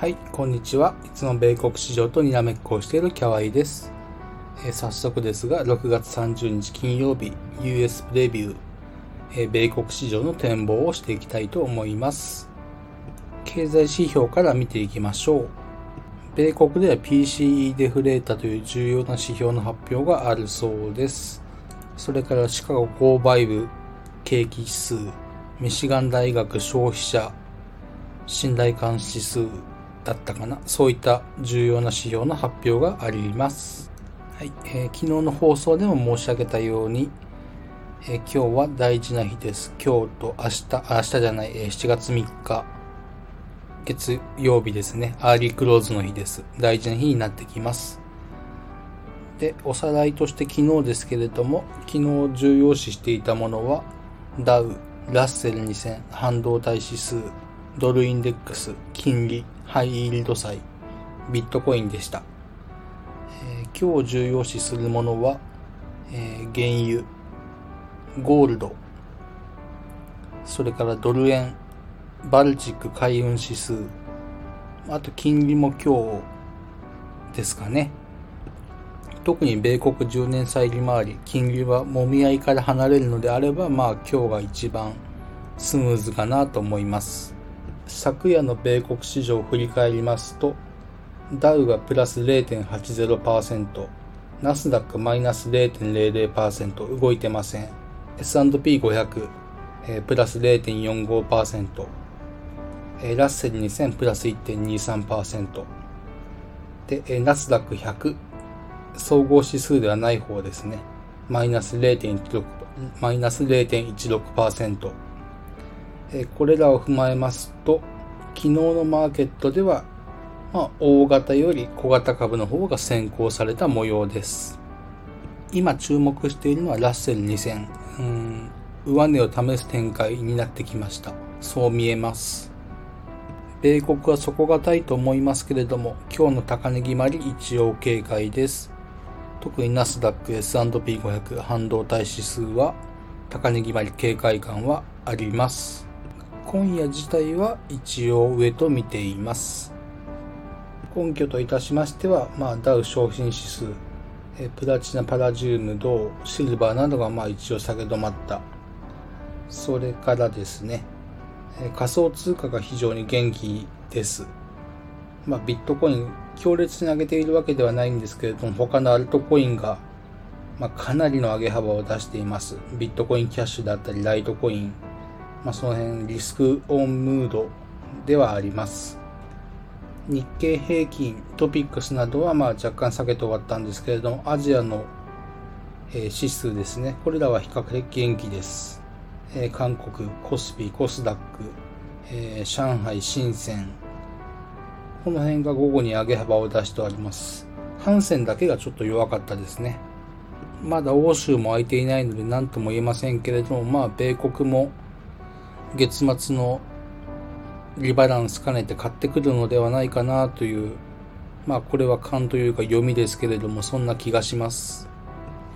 はい、こんにちは。いつも米国市場とにらめっこをしているキャワイです。えー、早速ですが、6月30日金曜日、US プレビュー、えー、米国市場の展望をしていきたいと思います。経済指標から見ていきましょう。米国では PCE デフレータという重要な指標の発表があるそうです。それからシカゴ購買部景気指数、ミシガン大学消費者信頼感指数だったかな？そういった重要な指標の発表があります。はい、えー、昨日の放送でも申し上げたように、えー、今日は大事な日です。今日と明日、明日じゃない、えー、7月3日、月曜日ですね。 early close の日です。大事な日になってきます。で、おさらいとして昨日ですけれども、昨日重要視していたものは、ダウ、ラッセル2000、半導体指数、ドルインデックス、金利、ハイイールド債、ビットコインでした。えー、今日重要視するものは、えー、原油、ゴールド、それからドル円、バルチック海運指数、あと金利も今日ですかね。特に米国10年債利回り、金利はもみ合いから離れるのであれば、まあ今日が一番スムーズかなと思います。昨夜の米国市場を振り返りますと、ダウがプラス0.80%、ナスダックマイナス0.00%動いてません。S&P500、えー、プラス0.45%、えー、ラッセル2000プラス1.23%、で、えー、ナスダック100、総合指数ではない方ですね。マイナス0.16%、マイナス0.16%。これらを踏まえますと、昨日のマーケットでは、まあ、大型より小型株の方が先行された模様です。今注目しているのはラッセル2000。うん、上値を試す展開になってきました。そう見えます。米国は底堅いと思いますけれども、今日の高値決まり一応警戒です。特にナスダック S&P500 半導体指数は高値決まり警戒感はあります。今夜自体は一応上と見ています。根拠といたしましては、まあ、ダウ商品指数、えプラチナ、パラジウム、銅、シルバーなどがまあ一応下げ止まった。それからですね、え仮想通貨が非常に元気です。まあ、ビットコイン、強烈に上げているわけではないんですけれども、他のアルトコインが、まあ、かなりの上げ幅を出しています。ビットコインキャッシュだったり、ライトコイン、まあ、その辺リスクオンムードではあります。日経平均、トピックスなどはまあ若干下げて終わったんですけれども、アジアの指数ですね。これらは比較的元気です。韓国、コスピ、コスダック、上海、深セン。この辺が午後に上げ幅を出しております。ハンセンだけがちょっと弱かったですね。まだ欧州も空いていないので何とも言えませんけれども、まあ米国も月末のリバランス兼ねて買ってくるのではないかなという、まあこれは勘というか読みですけれども、そんな気がします。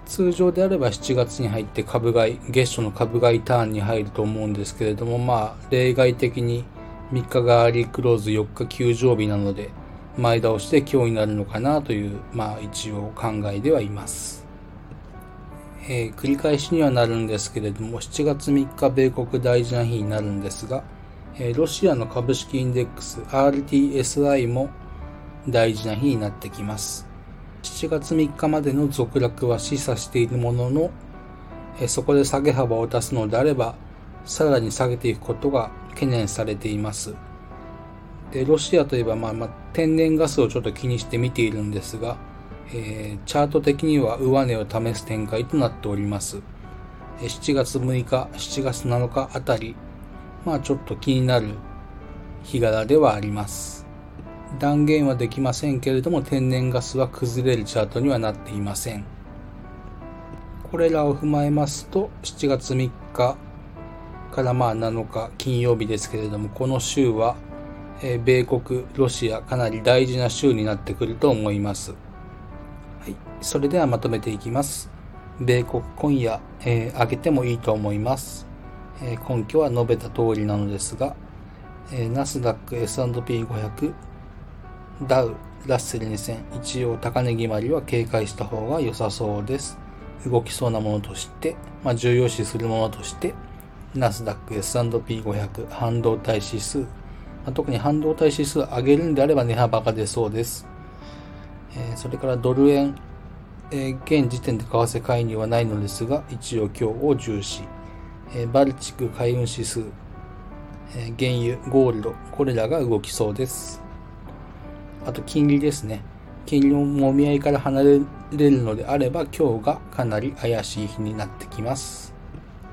通常であれば7月に入って株買い、月初の株買いターンに入ると思うんですけれども、まあ例外的に3日がリクローズ4日休場日なので、前倒して今日になるのかなという、まあ一応考えではいます。えー、繰り返しにはなるんですけれども、7月3日米国大事な日になるんですが、えー、ロシアの株式インデックス RTSI も大事な日になってきます。7月3日までの続落は示唆しているものの、えー、そこで下げ幅を出すのであれば、さらに下げていくことが懸念されています。でロシアといえば、まあまあ、天然ガスをちょっと気にして見ているんですが、えー、チャート的には上値を試す展開となっております。7月6日、7月7日あたり、まあちょっと気になる日柄ではあります。断言はできませんけれども天然ガスは崩れるチャートにはなっていません。これらを踏まえますと7月3日からまあ7日金曜日ですけれどもこの週は米国、ロシアかなり大事な週になってくると思います。それではまとめていきます。米国今夜、えー、上げてもいいと思います。えー、根拠は述べた通りなのですが、えー、ナスダック S&P500、ダウ、ラッセル2000、一応高値決まりは警戒した方が良さそうです。動きそうなものとして、まあ、重要視するものとして、ナスダック S&P500 半導体指数、まあ、特に半導体指数上げるんであれば値幅が出そうです。えー、それからドル円、えー、現時点で為替介入はないのですが、一応今日を重視。えー、バルチック海運指数、え原油、ゴールド、これらが動きそうです。あと金利ですね。金利のもみ合いから離れるのであれば今日がかなり怪しい日になってきます。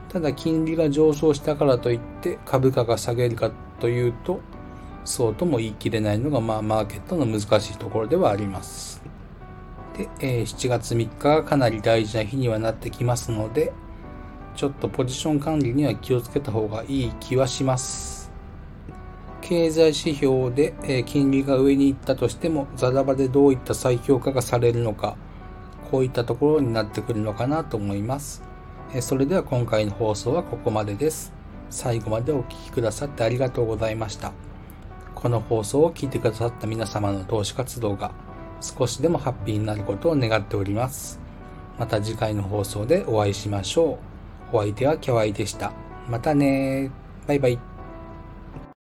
ただ金利が上昇したからといって株価が下げるかというとそうとも言い切れないのがまあマーケットの難しいところではあります。で、えー、7月3日がかなり大事な日にはなってきますのでちょっとポジション管理には気をつけた方がいい気はします。経済指標で、え金利が上に行ったとしても、ザラバでどういった再評価がされるのか、こういったところになってくるのかなと思います。えそれでは今回の放送はここまでです。最後までお聴きくださってありがとうございました。この放送を聞いてくださった皆様の投資活動が少しでもハッピーになることを願っております。また次回の放送でお会いしましょう。お相手はキャワイでした。またねバイバイ。